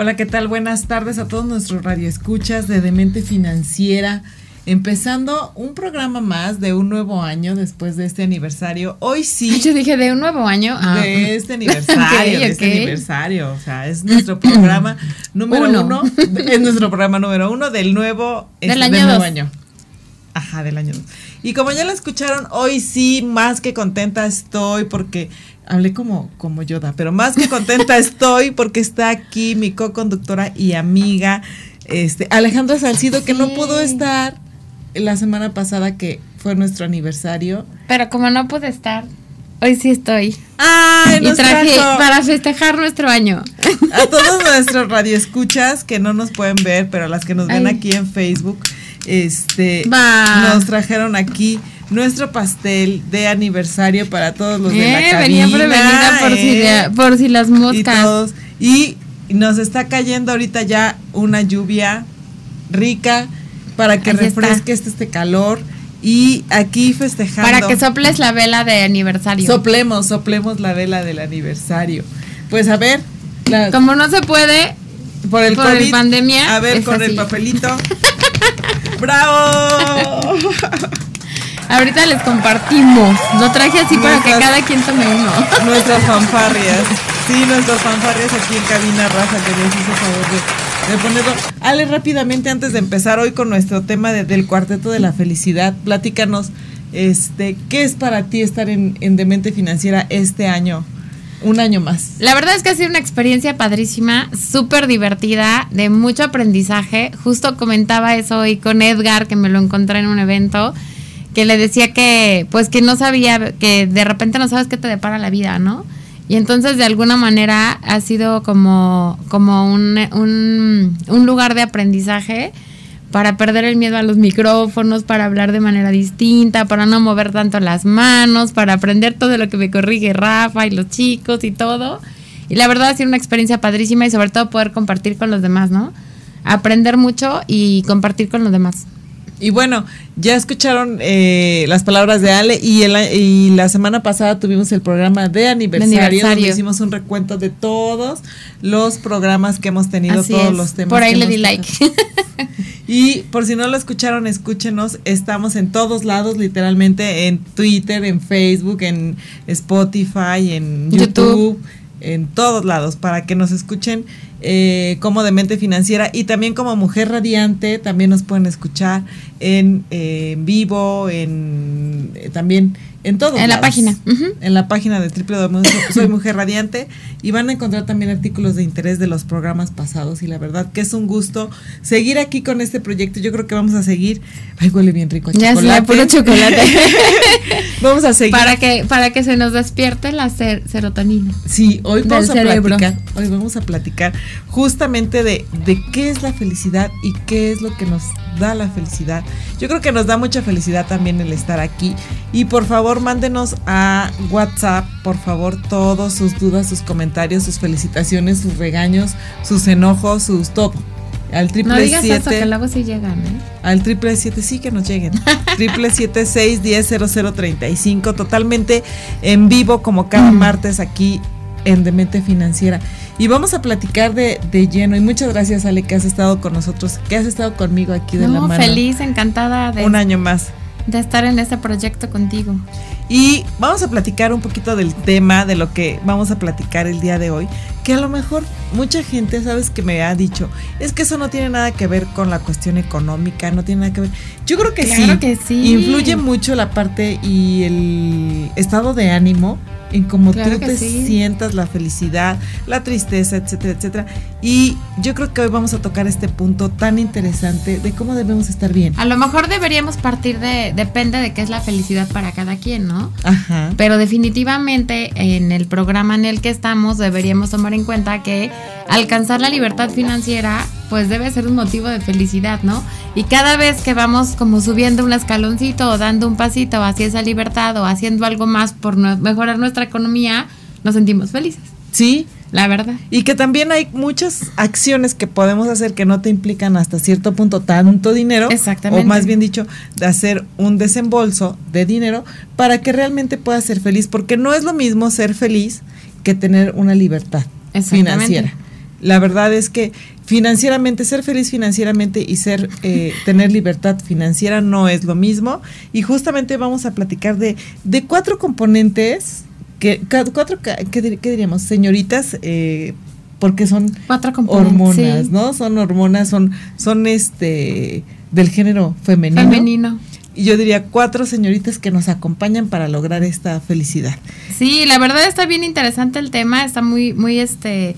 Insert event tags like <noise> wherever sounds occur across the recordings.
Hola, ¿qué tal? Buenas tardes a todos nuestros radioescuchas de Demente Financiera. Empezando un programa más de un nuevo año después de este aniversario. Hoy sí. <laughs> Yo dije de un nuevo año. Ah. De este aniversario, <laughs> de este aniversario. O sea, es nuestro programa <clears throat> número uno. <laughs> es nuestro programa número uno del nuevo, del este, año. nuevo año. Ajá, del año. Y como ya lo escucharon, hoy sí, más que contenta estoy porque hablé como, como Yoda, pero más que contenta <laughs> estoy porque está aquí mi co-conductora y amiga, este, Alejandra Salcido, que no pudo estar la semana pasada que fue nuestro aniversario. Pero como no pude estar, hoy sí estoy. ¡Ay, y traje para festejar nuestro año. A todos nuestros radioescuchas que no nos pueden ver, pero a las que nos ven aquí en Facebook, este, nos trajeron aquí nuestro pastel de aniversario para todos los de la cabina. Eh, venía prevenida por, si eh, por si las moscas. Y, y nos está cayendo ahorita ya una lluvia rica para que refresque este, este calor. Y aquí festejando. Para que soples la vela de aniversario. Soplemos, soplemos la vela del aniversario. Pues a ver. Como no se puede. Por el por COVID, pandemia. A ver, con el papelito. <laughs> ¡Bravo! <laughs> Ahorita les compartimos. Lo traje así para que cada quien tome uno. <laughs> Nuestras fanfarrias. Sí, nuestras fanfarrias aquí en cabina Rafa que nos hizo favor de, de, ponerlo. Ale, rápidamente antes de empezar hoy con nuestro tema del cuarteto de la felicidad, platícanos, este, ¿qué es para ti estar en, en Demente Financiera este año? Un año más. La verdad es que ha sido una experiencia padrísima, súper divertida, de mucho aprendizaje. Justo comentaba eso hoy con Edgar, que me lo encontré en un evento, que le decía que, pues que no sabía, que de repente no sabes qué te depara la vida, ¿no? Y entonces de alguna manera ha sido como, como un, un, un lugar de aprendizaje para perder el miedo a los micrófonos, para hablar de manera distinta, para no mover tanto las manos, para aprender todo lo que me corrige Rafa y los chicos y todo. Y la verdad ha sido una experiencia padrísima y sobre todo poder compartir con los demás, ¿no? Aprender mucho y compartir con los demás. Y bueno, ya escucharon eh, las palabras de Ale y, el, y la semana pasada tuvimos el programa de aniversario, aniversario. donde hicimos un recuento de todos los programas que hemos tenido, Así todos es. los temas. Por ahí le di like. <laughs> Y por si no lo escucharon, escúchenos. Estamos en todos lados, literalmente, en Twitter, en Facebook, en Spotify, en YouTube, YouTube. en todos lados, para que nos escuchen eh, como Demente Financiera y también como Mujer Radiante, también nos pueden escuchar en, eh, vivo, en eh, también en todos En la página. En la página de www. Soy Mujer Radiante y van a encontrar también artículos de interés de los programas pasados y la verdad que es un gusto seguir aquí con este proyecto. Yo creo que vamos a seguir. Ay, huele bien rico a Ya chocolate. puro <laughs> chocolate. <laughs> vamos a seguir. para que para que se nos despierte la ser- serotonina. Sí, hoy vamos a cerebro. platicar, hoy vamos a platicar justamente de, de qué es la felicidad y qué es lo que nos da la felicidad. Yo creo que nos da mucha felicidad también el estar aquí. Y por favor, mándenos a WhatsApp, por favor, todos sus dudas, sus comentarios, sus felicitaciones, sus regaños, sus enojos, sus todo. Al No triple digas eso, que luego sí llegan, ¿eh? al triple siete, sí que nos lleguen. <laughs> triple siete seis diez cero cero treinta y cinco, totalmente en vivo como cada martes aquí en Demente Financiera. Y vamos a platicar de, de lleno. Y muchas gracias, Ale, que has estado con nosotros, que has estado conmigo aquí de la No, mano. feliz, encantada de, Un año más. De estar en este proyecto contigo. Y vamos a platicar un poquito del tema, de lo que vamos a platicar el día de hoy, que a lo mejor mucha gente, sabes, que me ha dicho, es que eso no tiene nada que ver con la cuestión económica, no tiene nada que ver. Yo creo que Claro sí. que sí. Influye mucho la parte y el estado de ánimo en cómo Claro tú te sí. sientas, la felicidad, la tristeza, etcétera, etcétera. Y yo creo que hoy vamos a tocar este punto tan interesante de cómo debemos estar bien. A lo mejor deberíamos partir de, depende de qué es la felicidad para cada quien, ¿no? Ajá. Pero definitivamente en el programa en el que estamos deberíamos tomar en cuenta que alcanzar la libertad financiera pues debe ser un motivo de felicidad, ¿no? Y cada vez que vamos como subiendo un escaloncito o dando un pasito hacia esa libertad o haciendo algo más por mejorar nuestra economía, nos sentimos felices. Sí, la verdad. Y que también hay muchas acciones que podemos hacer que no te implican hasta cierto punto tanto dinero. Exactamente. O más bien dicho, de hacer un desembolso de dinero para que realmente puedas ser feliz. Porque no es lo mismo ser feliz que tener una libertad financiera. La verdad es que financieramente, ser feliz financieramente y ser eh, tener libertad financiera no es lo mismo. Y justamente vamos a platicar de, de cuatro componentes que cuatro, ¿qué, diríamos? Señoritas, eh, porque son cuatro hormonas, ¿no? Son hormonas, son, son este del género femenino. Femenino. Y yo diría cuatro señoritas que nos acompañan para lograr esta felicidad. Sí, la verdad está bien interesante el tema, está muy, muy este,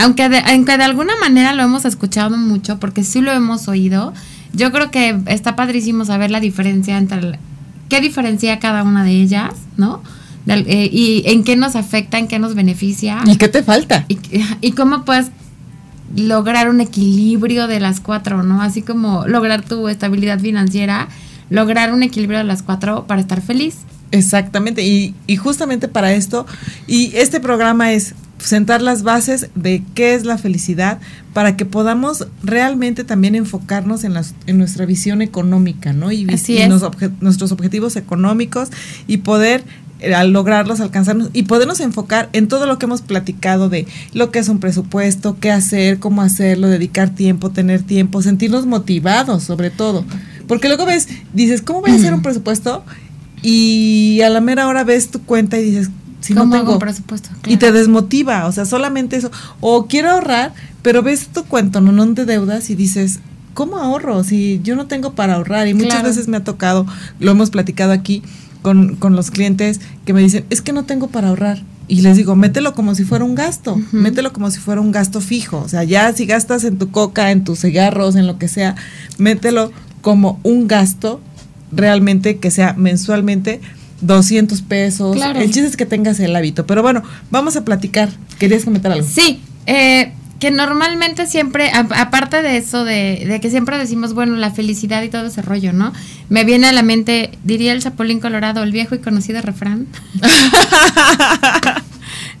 aunque de, aunque de alguna manera lo hemos escuchado mucho, porque sí lo hemos oído, yo creo que está padrísimo saber la diferencia entre, qué diferencia cada una de ellas, ¿no? Eh, y en qué nos afecta, en qué nos beneficia. ¿Y qué te falta? <laughs> Y, cómo puedes lograr un equilibrio de las cuatro, ¿no? Así como lograr tu estabilidad financiera, lograr un equilibrio de las cuatro para estar feliz. Exactamente, y, y justamente para esto, y este programa es sentar las bases de qué es la felicidad para que podamos realmente también enfocarnos en, las, en nuestra visión económica, ¿no? Y, y nuestros objetivos económicos y poder eh, al lograrlos, alcanzarnos y podernos enfocar en todo lo que hemos platicado de lo que es un presupuesto, qué hacer, cómo hacerlo, dedicar tiempo, tener tiempo, sentirnos motivados sobre todo. Porque luego ves, dices, ¿cómo voy a hacer un presupuesto? Y a la mera hora ves tu cuenta y dices, si no tengo presupuesto. Y te desmotiva, o sea, solamente eso. O quiero ahorrar, pero ves tu cuento, no, no de deudas y dices, ¿cómo ahorro? Si yo no tengo para ahorrar. Y muchas veces me ha tocado, lo hemos platicado aquí, con, con, los clientes que me dicen, es que no tengo para ahorrar. Y les digo, mételo como si fuera un gasto, mételo como si fuera un gasto fijo. O sea, ya si gastas en tu coca, en tus cigarros, en lo que sea, mételo como un gasto realmente que sea mensualmente 200 pesos. El chiste es que tengas el hábito. Pero bueno, vamos a platicar. ¿Querías comentar algo? Sí, eh, que normalmente siempre, aparte de eso, de, que siempre decimos, bueno, la felicidad y todo ese rollo, ¿no? Me viene a la mente, diría el Chapulín Colorado, el viejo y conocido refrán. <laughs>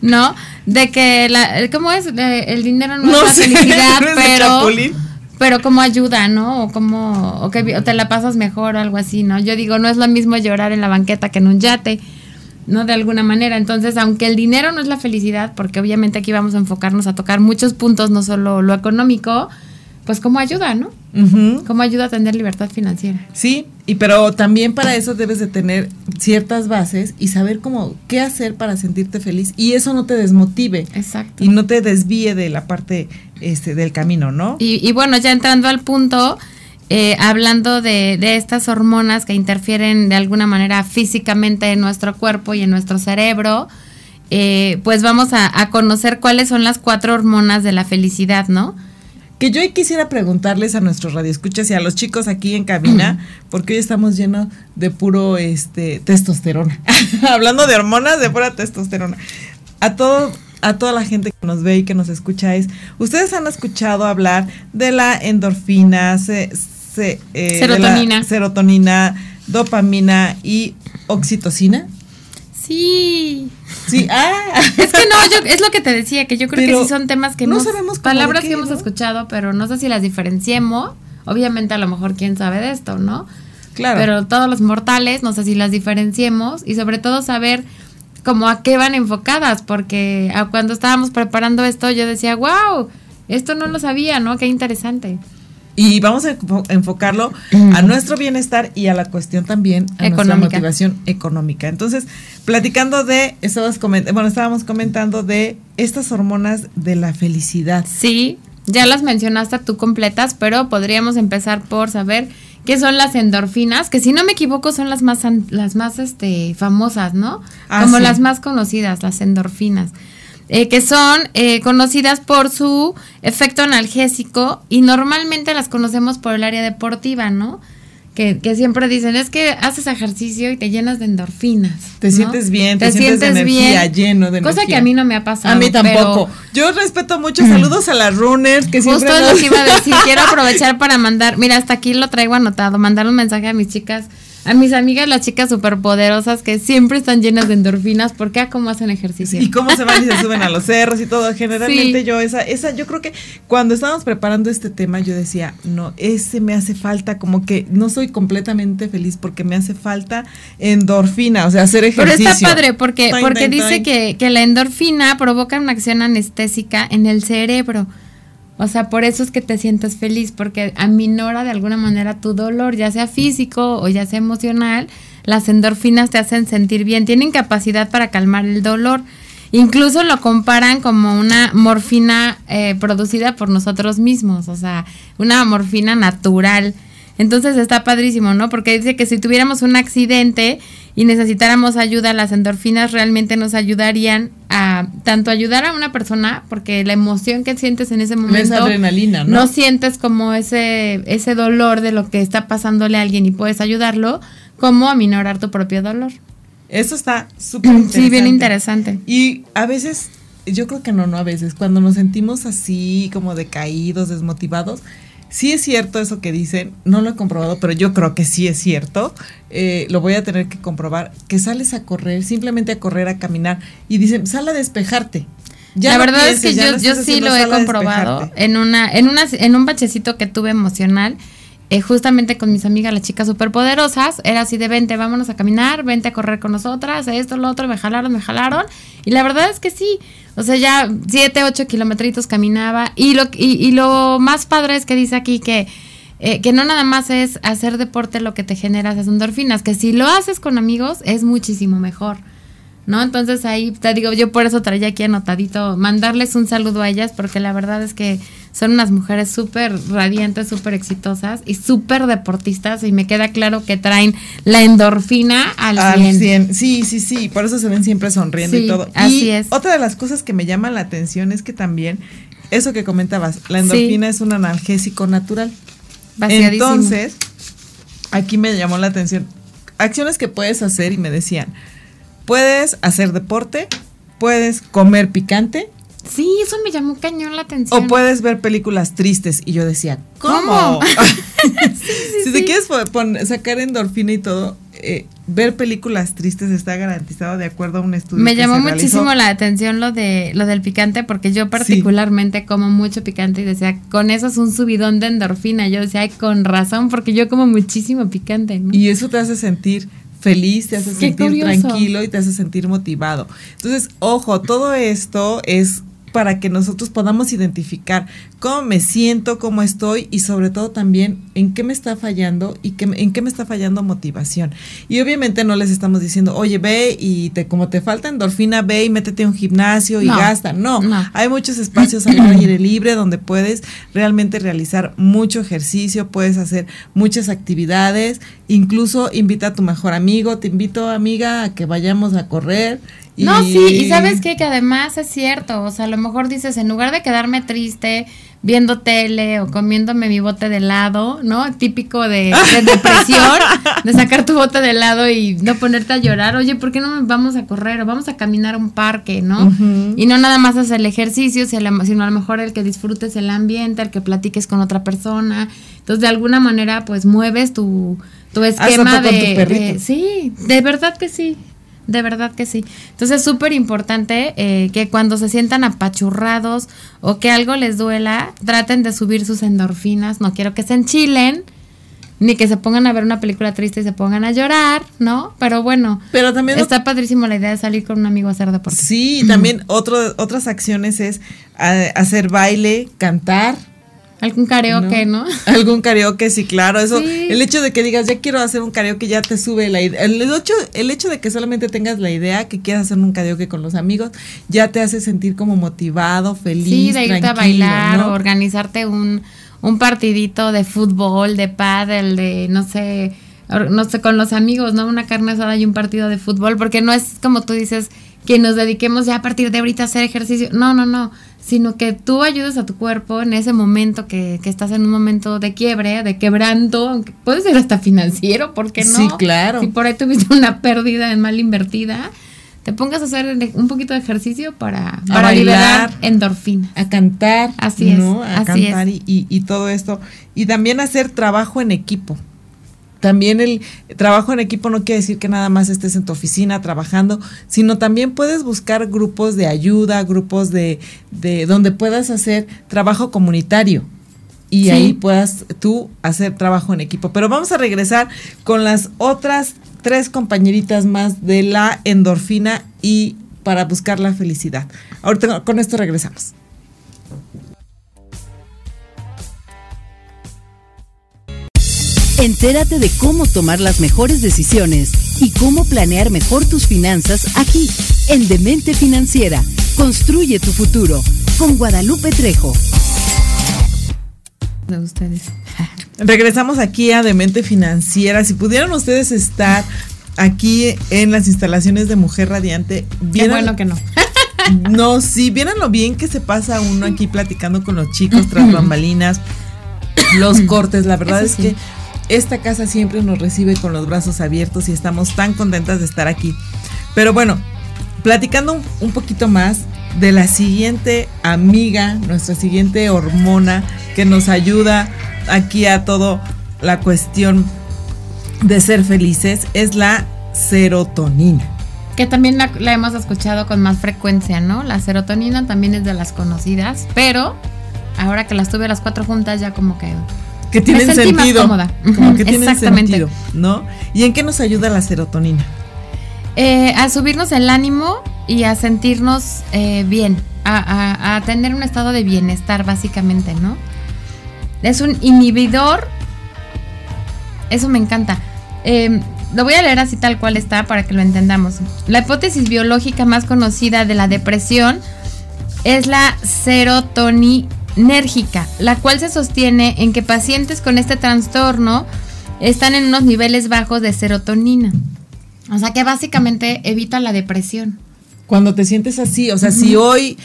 ¿No? De que, la, ¿cómo es? el dinero no, es la <laughs> felicidad, pero pero como ayuda, ¿no? O como o que te la pasas mejor o algo así, ¿no? Yo digo, no es lo mismo llorar en la banqueta que en un yate. ¿no? De alguna manera. Entonces, aunque el dinero no es la felicidad, porque obviamente aquí vamos a enfocarnos a tocar muchos puntos, no solo lo económico, pues como ayuda, ¿no? Como ayuda a tener libertad financiera. Sí, y pero también para eso debes de tener ciertas bases y saber cómo qué hacer para sentirte feliz y eso no te desmotive. Exacto. Y no te desvíe de la parte este del camino, ¿no? Y, y bueno, ya entrando al punto, eh, hablando de, estas hormonas que interfieren de alguna manera físicamente en nuestro cuerpo y en nuestro cerebro, eh, pues vamos a, conocer cuáles son las cuatro hormonas de la felicidad, ¿no? Que yo quisiera preguntarles a nuestros radioescuchas y a los chicos aquí en cabina, porque hoy estamos llenos de puro este testosterona. <laughs> Hablando de hormonas, de pura testosterona. A todo a toda la gente que nos ve y que nos escucha es, ¿ustedes han escuchado hablar de la endorfina, se, eh, serotonina. serotonina, dopamina y oxitocina. Sí. Sí, ah. Es que no, yo, es lo que te decía, que yo creo que sí son temas que no sabemos palabras que hemos escuchado, pero no sé si las diferenciemos. Obviamente a lo mejor quién sabe de esto, ¿no? Claro. Pero todos los mortales, no sé si las diferenciemos y sobre todo saber como a qué van enfocadas, porque cuando estábamos preparando esto yo decía, wow, esto no lo sabía, ¿no? Qué interesante. Y vamos a enfocarlo a nuestro bienestar y a la cuestión también a nuestra motivación económica. Entonces, platicando de, bueno, estábamos comentando de estas hormonas de la felicidad. Sí, ya las mencionaste tú completas, pero podríamos empezar por saber qué son las endorfinas, que si no me equivoco son las más las más este famosas, ¿no? Ah, Como las más conocidas, las endorfinas. Eh, que son eh, conocidas por su efecto analgésico y normalmente las conocemos por el área deportiva, ¿no? Que, que siempre dicen, es que haces ejercicio y te llenas de endorfinas. Te ¿no? sientes bien, te, sientes, de energía, lleno de Cosa energía. que a mí no me ha pasado. A mí tampoco. Yo respeto mucho. Saludos a las runners que Justo siempre nos- lo que iba a decir. <laughs> Quiero aprovechar para mandar, mira, hasta aquí lo traigo anotado, mandar un mensaje a mis chicas, a mis amigas, las chicas superpoderosas que siempre están llenas de endorfinas, porque a cómo hacen ejercicio. y cómo se van y se suben a los cerros y todo. <laughs> Generalmente Sí. yo esa, esa, yo creo que cuando estábamos preparando este tema, yo decía, no, ese me hace falta, como que no soy completamente feliz porque me hace falta endorfina, o sea, hacer Pero ejercicio. está padre porque, porque dice que, que la endorfina provoca una acción anestésica en el cerebro. O sea, por eso es que te sientes feliz, porque aminora de alguna manera tu dolor, ya sea físico o ya sea emocional. Las endorfinas te hacen sentir bien, tienen capacidad para calmar el dolor. Incluso lo comparan como una morfina eh, producida por nosotros mismos, o sea, una morfina natural. Entonces está padrísimo, ¿no? Porque dice que si tuviéramos un accidente y necesitáramos ayuda, las endorfinas realmente nos ayudarían a tanto ayudar a una persona, porque la emoción que sientes en ese momento adrenalina, ¿no? no sientes como ese, ese dolor de lo que está pasándole a alguien y puedes ayudarlo, como aminorar tu propio dolor. Eso está súper interesante. Sí, bien interesante. Y a veces, yo creo que no, no a veces, cuando nos sentimos así, como decaídos, desmotivados, sí es cierto eso que dicen, no lo he comprobado, pero yo creo que sí es cierto, eh, lo voy a tener que comprobar, que sales a correr, simplemente a correr, a caminar, y dicen, sal a despejarte. Ya la no verdad pienses, es que yo, yo sí lo he comprobado en una, en una, en un bachecito que tuve emocional, eh, justamente con mis amigas, las chicas superpoderosas, era así de vente, vámonos a caminar, vente a correr con nosotras, esto, lo otro, me jalaron, me jalaron, y la verdad es que sí, o sea, ya siete, ocho kilometritos caminaba, y lo, y, y lo más padre es que dice aquí que eh, que no nada más es hacer deporte lo que te genera esas endorfinas, que si lo haces con amigos es muchísimo mejor. ¿No? Entonces ahí te digo, yo por eso traía aquí anotadito, mandarles un saludo a ellas, porque la verdad es que son unas mujeres súper radiantes, súper exitosas y súper deportistas, y me queda claro que traen la endorfina al, Al 100. 100. Sí, sí, sí, por eso se ven siempre sonriendo Sí, y todo. así y es. otra de las cosas que me llama la atención es que también, eso que comentabas, la endorfina es un analgésico natural. Entonces, aquí me llamó la atención. Acciones que puedes hacer y me decían, puedes hacer deporte, puedes comer picante Sí, eso me llamó cañón la atención. o puedes ver películas tristes. Y yo decía, ¿cómo? ¿Cómo? <laughs> si te sí. quieres sacar endorfina y todo, eh, ver películas tristes está garantizado de acuerdo a un estudio. Me que llamó se realizó. muchísimo la atención lo de lo del picante porque yo particularmente como mucho picante y decía, con eso es un subidón de endorfina. Yo decía, ay, con razón porque yo como muchísimo picante, ¿no? Y eso te hace sentir feliz, te hace Qué sentir curioso. tranquilo y te hace sentir motivado. Entonces, ojo, todo esto es para que nosotros podamos identificar cómo me siento, cómo estoy y sobre todo también en qué me está fallando y qué, en qué me está fallando motivación. Y obviamente no les estamos diciendo, oye, ve y te, como te falta endorfina, ve y métete a un gimnasio y No, gasta. No, no. hay muchos espacios al aire libre donde puedes realmente realizar mucho ejercicio, puedes hacer muchas actividades, incluso invita a tu mejor amigo, te invito amiga a que vayamos a correr. Y No, sí, y sabes qué? que además es cierto, o sea, a lo mejor dices, en lugar de quedarme triste viendo tele o comiéndome mi bote de helado, ¿no? Típico de, de <laughs> depresión, de sacar tu bote de helado y no ponerte a llorar, oye, ¿por qué no vamos a correr o vamos a caminar a un parque, ¿no? Y no nada más hacer el ejercicio, sino a lo mejor el que disfrutes el ambiente, el que platiques con otra persona. Entonces, de alguna manera, pues mueves tu, tu esquema de, tu perrito. de- Sí, de verdad que sí. De verdad que sí. Entonces es súper importante eh, que cuando se sientan apachurrados o que algo les duela, traten de subir sus endorfinas. No quiero que se enchilen, ni que se pongan a ver una película triste y se pongan a llorar, ¿no? Pero bueno, Pero también está padrísimo la idea de salir con un amigo a hacer deporte. Sí, también otro, otras acciones es eh, hacer baile, cantar. Algún karaoke, ¿no? <laughs> Algún karaoke, sí, claro. Eso, Sí. el hecho de que digas, ya quiero hacer un karaoke, ya te sube la idea. El hecho, el hecho de que solamente tengas la idea que quieras hacer un karaoke con los amigos, ya te hace sentir como motivado, feliz. Sí, de irte a bailar ¿no? o organizarte un, un partidito de fútbol, de pádel, de no sé, no sé, con los amigos, ¿no? Una carne asada y un partido de fútbol, porque no es como tú dices que nos dediquemos ya a partir de ahorita a hacer ejercicio. No, no, no. Sino que tú ayudes a tu cuerpo en ese momento que, que estás en un momento de quiebre, de quebranto, aunque puede ser hasta financiero, ¿por qué no? Sí, claro. Si por ahí tuviste una pérdida en mal invertida, te pongas a hacer un poquito de ejercicio para, para bailar, liberar endorfina. A cantar. Así ¿no? es, A así cantar es. Y, y todo esto. Y también hacer trabajo en equipo. También el trabajo en equipo no quiere decir que nada más estés en tu oficina trabajando, sino también puedes buscar grupos de ayuda, grupos de, de donde puedas hacer trabajo comunitario y Sí. ahí puedas tú hacer trabajo en equipo. Pero vamos a regresar con las otras tres compañeritas más de la endorfina y para buscar la felicidad. Ahorita con esto regresamos. Entérate de cómo tomar las mejores decisiones y cómo planear mejor tus finanzas aquí, en Demente Financiera. Construye tu futuro con Guadalupe Trejo. De ustedes. <laughs> Regresamos aquí a Demente Financiera. Si pudieran ustedes estar aquí en las instalaciones de Mujer Radiante, Qué vieran- bueno que no. <laughs> No, sí, vieran lo bien que se pasa uno aquí platicando con los chicos tras <laughs> bambalinas, los cortes. La verdad Eso es sí. que esta casa siempre nos recibe con los brazos abiertos y estamos tan contentas de estar aquí. Pero bueno, platicando un, poquito más de la siguiente amiga, nuestra siguiente hormona que nos ayuda aquí a todo la cuestión de ser felices, es la serotonina. Que también la, la hemos escuchado con más frecuencia, ¿no? La serotonina también es de las conocidas, pero ahora que las tuve las cuatro juntas ya como que... que tienen Me sentí más sentido. cómoda. Como Ujú, que tienen exactamente. sentido, ¿no? ¿Y en qué nos ayuda la serotonina? Eh, a subirnos el ánimo y a sentirnos eh, bien, a, a- a tener un estado de bienestar básicamente, ¿no? Es un inhibidor, eso me encanta. Eh, lo voy a leer así tal cual está para que lo entendamos. La hipótesis biológica más conocida de la depresión es la serotoninérgica, la cual se sostiene en que pacientes con este trastorno están en unos niveles bajos de serotonina. O sea que básicamente evita la depresión. Cuando te sientes así, o sea, si hoy,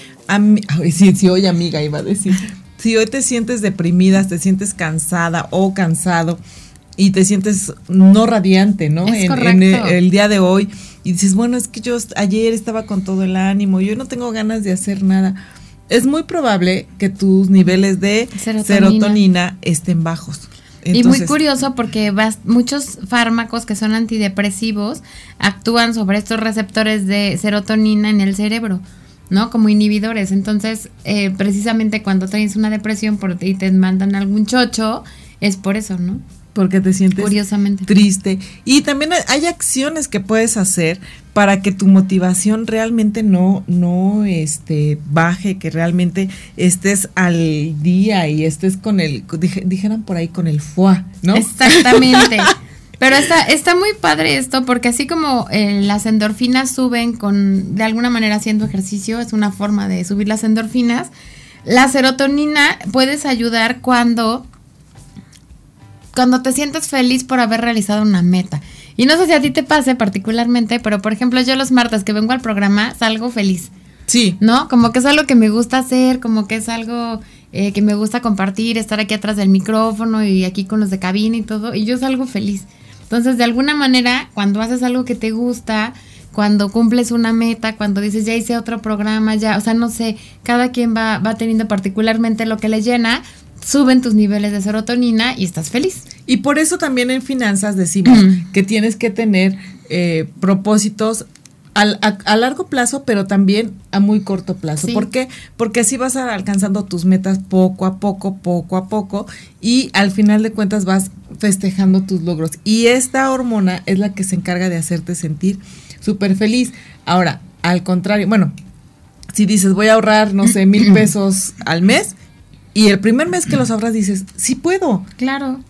si, si hoy amiga iba a decir, si hoy te sientes deprimida, te sientes cansada o cansado y te sientes no radiante, ¿no? Es en, correcto. en el, el día de hoy y dices, bueno, es que yo ayer estaba con todo el ánimo, yo no tengo ganas de hacer nada. Es muy probable que tus niveles de Serotonina. serotonina, estén bajos. y muy curioso porque muchos fármacos que son antidepresivos actúan sobre estos receptores de serotonina en el cerebro, ¿no? Como inhibidores. Entonces, eh, precisamente cuando tienes una depresión por, y te mandan algún chocho, es por eso, ¿no? Porque te sientes Curiosamente. triste. Y también hay- acciones que puedes hacer para que tu motivación realmente no, no este, baje, que realmente estés al día y estés con el, dije- dijeran por ahí, con el foie, ¿no? Exactamente. <laughs> Pero está, está muy padre esto porque así como eh, las endorfinas suben con, de alguna manera haciendo ejercicio, es una forma de subir las endorfinas, la serotonina puedes ayudar cuando, cuando te sientes feliz por haber realizado una meta. Y no sé si a ti te pase particularmente, pero por ejemplo yo los martes que vengo al programa salgo feliz. Sí. ¿no? Como que es algo que me gusta hacer, como que es algo eh, que me gusta compartir, estar aquí atrás del micrófono y aquí con los de cabina y todo, y yo salgo feliz. Entonces, de alguna manera, cuando haces algo que te gusta, cuando cumples una meta, cuando dices, ya hice otro programa, ya, o sea, no sé, cada quien va, va teniendo particularmente lo que le llena, suben tus niveles de serotonina y estás feliz. Y por eso también en finanzas decimos que tienes que tener eh, propósitos al- a, a largo plazo, pero también a muy corto plazo. Sí. ¿Por qué? Porque así vas a- alcanzando tus metas poco a poco, poco a poco, y al final de cuentas vas festejando tus logros. Y esta hormona es la que se encarga de hacerte sentir súper feliz. Ahora, al contrario, bueno, si dices voy a ahorrar, no sé, mil <clears throat> pesos al mes, y el primer mes que los ahorras dices, sí puedo, Claro.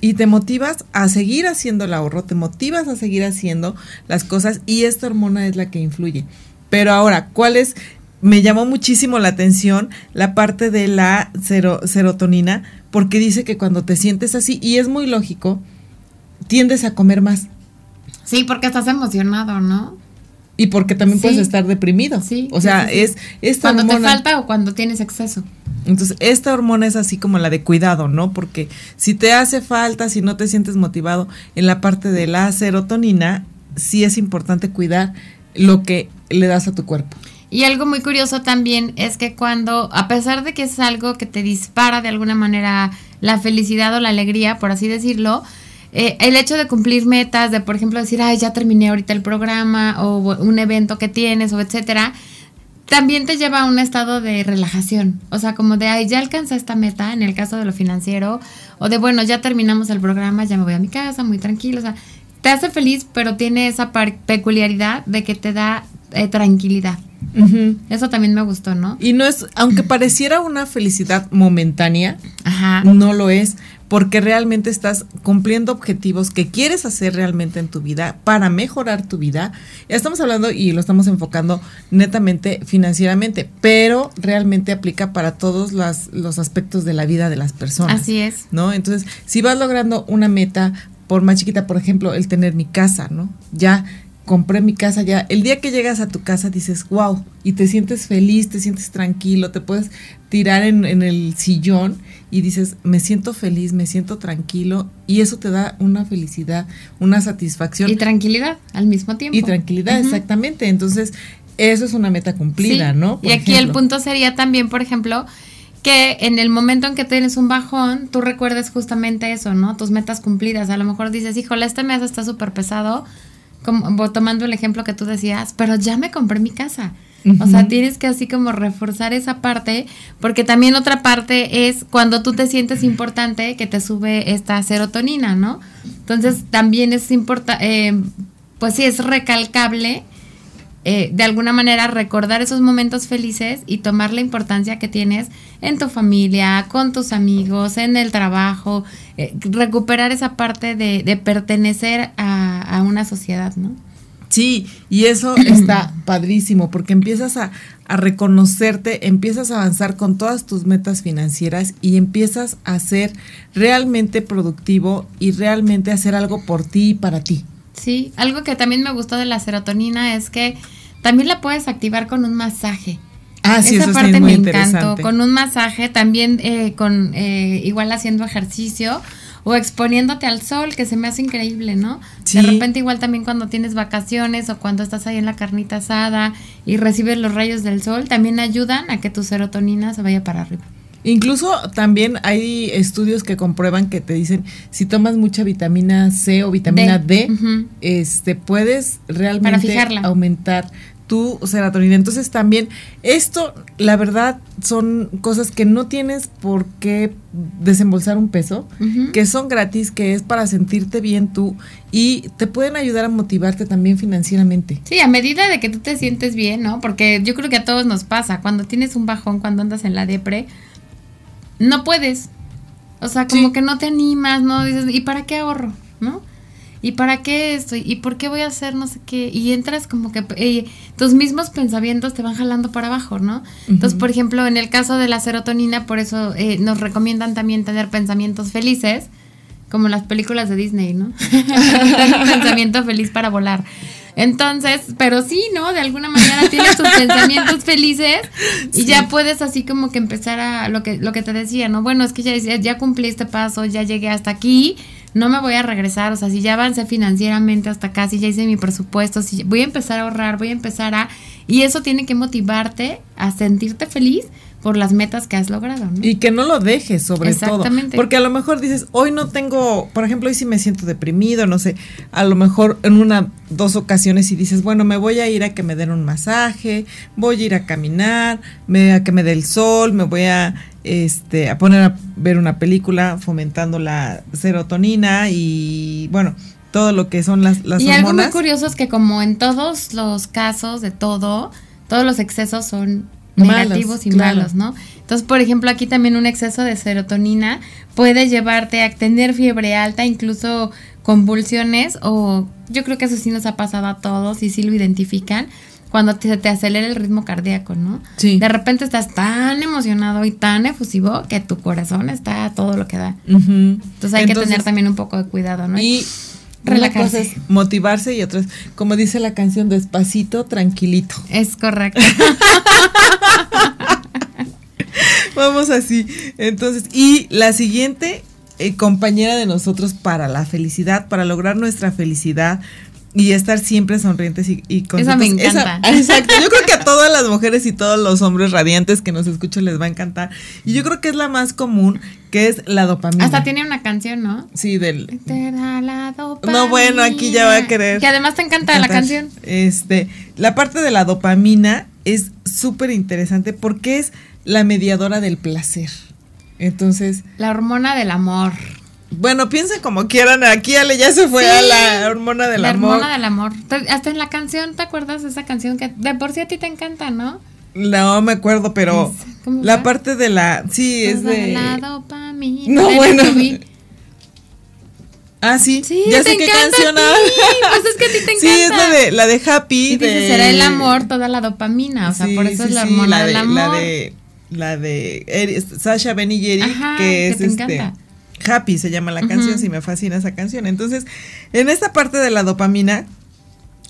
y te motivas a seguir haciendo el ahorro, te motivas a seguir haciendo las cosas y esta hormona es la que influye. Pero ahora, ¿cuál es? Me llamó muchísimo la atención la parte de la sero- serotonina porque dice que cuando te sientes así, y es muy lógico, tiendes a comer más. Sí, porque estás emocionado, ¿no? Y porque también puedes estar deprimido. Sí. O sea, es esta cuando te falta o cuando tienes exceso. Entonces, esta hormona es así como la de cuidado, ¿no? Porque si te hace falta, si no te sientes motivado en la parte de la serotonina, sí es importante cuidar lo que le das a tu cuerpo. Y algo muy curioso también es que cuando, a pesar de que es algo que te dispara de alguna manera la felicidad o la alegría, por así decirlo, eh, el hecho de cumplir metas, de por ejemplo decir, ay, ya terminé ahorita el programa o un evento que tienes o etcétera, también te lleva a un estado de relajación. O sea, como de, ay, ya alcanza esta meta en el caso de lo financiero, o de, bueno, ya terminamos el programa, ya me voy a mi casa, muy tranquilo. O sea, te hace feliz, pero tiene esa peculiaridad de que te da eh, tranquilidad. Eso también me gustó, ¿no? Y no es, aunque pareciera una felicidad momentánea, no lo es, porque realmente estás cumpliendo objetivos que quieres hacer realmente en tu vida para mejorar tu vida. Ya estamos hablando y lo estamos enfocando netamente financieramente, pero realmente aplica para todos los aspectos de la vida de las personas. Así es. ¿No? Entonces, si vas logrando una meta, por más chiquita, por ejemplo, el tener mi casa, ¿no? Ya compré mi casa ya. El día que llegas a tu casa dices, wow, y te sientes feliz, te sientes tranquilo, te puedes tirar en, el sillón y dices, me siento feliz, me siento tranquilo, y eso te da una felicidad, una satisfacción. Y tranquilidad al mismo tiempo. Y tranquilidad, exactamente. Entonces, eso es una meta cumplida, ¿no? y aquí el punto sería también, por ejemplo, que en el momento en que tienes un bajón, tú recuerdes justamente eso, ¿no? Tus metas cumplidas. A lo mejor dices, híjole, este mes está súper pesado, como, tomando el ejemplo que tú decías, pero ya me compré mi casa. O sea, tienes que así como reforzar esa parte, porque también otra parte es cuando tú te sientes importante que te sube esta serotonina, ¿no? Entonces también es importante, eh, pues sí, es recalcable eh, de alguna manera recordar esos momentos felices y tomar la importancia que tienes en tu familia, con tus amigos, en el trabajo, eh, recuperar esa parte de, pertenecer a, una sociedad, ¿no? Sí, y eso <clears throat> está padrísimo porque empiezas a, a, reconocerte, empiezas a avanzar con todas tus metas financieras y empiezas a ser realmente productivo y realmente hacer algo por ti y para ti. Sí, algo que también me gustó de la serotonina es que también la puedes activar con un masaje. Ah, sí, Esa parte me encantó. Con un masaje, también eh, con eh, igual haciendo ejercicio o exponiéndote al sol, que se me hace increíble, ¿no? De repente igual también cuando tienes vacaciones o cuando estás ahí en la carnita asada y recibes los rayos del sol, también ayudan a que tu serotonina se vaya para arriba. Incluso también hay estudios que comprueban que te dicen si tomas mucha vitamina C o vitamina D, este puedes realmente aumentar tu serotonina. Entonces también esto, la verdad, son cosas que no tienes por qué desembolsar un peso, que son gratis, que es para sentirte bien tú y te pueden ayudar a motivarte también financieramente. Sí, a medida de que tú te sientes bien, ¿no? Porque yo creo que a todos nos pasa, cuando tienes un bajón, cuando andas en la depre, no puedes. O sea, como que no te animas, ¿no? Dices, ¿y para qué ahorro? ¿No? ¿Y para qué estoy? ¿Y por qué voy a hacer no sé qué? Y entras como que eh, tus mismos pensamientos te van jalando para abajo, ¿no? Entonces, por ejemplo, en el caso de la serotonina, por eso eh, nos recomiendan también tener pensamientos felices, como las películas de Disney, ¿no? <laughs> Un pensamiento feliz para volar. Entonces, pero sí, ¿no? De alguna manera tienes tus pensamientos felices y ya puedes así como que empezar a lo que, lo que te decía, ¿no? Bueno, es que ya, ya cumplí este paso, ya llegué hasta aquí, no me voy a regresar, o sea, si ya avancé financieramente hasta acá, si ya hice mi presupuesto, si voy a empezar a ahorrar, voy a empezar a... Y eso tiene que motivarte a sentirte feliz por las metas que has logrado. ¿no? Y que no lo dejes, sobre Exactamente. todo. Porque a lo mejor dices, hoy no tengo, por ejemplo, hoy sí me siento deprimido, no sé, a lo mejor en una, dos ocasiones y dices, bueno, me voy a ir a que me den un masaje, voy a ir a caminar, me, a que me dé el sol, me voy a, este, a poner a ver una película fomentando la serotonina y, bueno, todo lo que son las, las y algo muy curioso es que como en todos los casos de todo, todos los excesos son negativos y malos, ¿no? Entonces, por ejemplo, aquí también un exceso de serotonina puede llevarte a tener fiebre alta, incluso convulsiones, o yo creo que eso sí nos ha pasado a todos y sí lo identifican, cuando te, te acelera el ritmo cardíaco, ¿no? Sí. De repente estás tan emocionado y tan efusivo que tu corazón está a todo lo que da. Entonces hay que tener también un poco de cuidado, ¿no? Y Una Relajarse. cosa es motivarse y otra es, como dice la canción, despacito, tranquilito. Es correcto. <laughs> Vamos así. Entonces, y la siguiente eh, compañera de nosotros para la felicidad, para lograr nuestra felicidad y estar siempre sonrientes y, y Esa me encanta. <laughs> exacto. Yo creo que a todas las mujeres y todos los hombres radiantes que nos escuchan les va a encantar. Y yo creo que es la más común, que es la dopamina. Hasta tiene una canción, ¿no? Sí, del, Te da la dopamina. No, bueno, aquí ya va a querer. Que además te encanta la canción. Este, la parte de la dopamina es súper interesante porque es la mediadora del placer. Entonces, La hormona del amor. Bueno, piensen como quieran. Aquí Ale ya se fue Sí, a la hormona del la amor. hormona del amor. Hasta en la canción, ¿te acuerdas de esa canción que de por sí a ti te encanta, no? No me acuerdo, pero Es- ¿cómo la va? parte de la, sí, es de. La dopamina. No, bueno. Ah, sí, Sí, ya sé qué encanta canción. pues es que a ti te Sí, es encanta. la de la de Happy. Y dices, de- será el amor, toda la dopamina. O sea, Sí, por eso sí, es la hormona la del de, amor. La de, la de Sasha Ben y Jerry, Ajá, que que es te este. encanta. Happy se llama la canción, sí me fascina esa canción. Entonces, en esta parte de la dopamina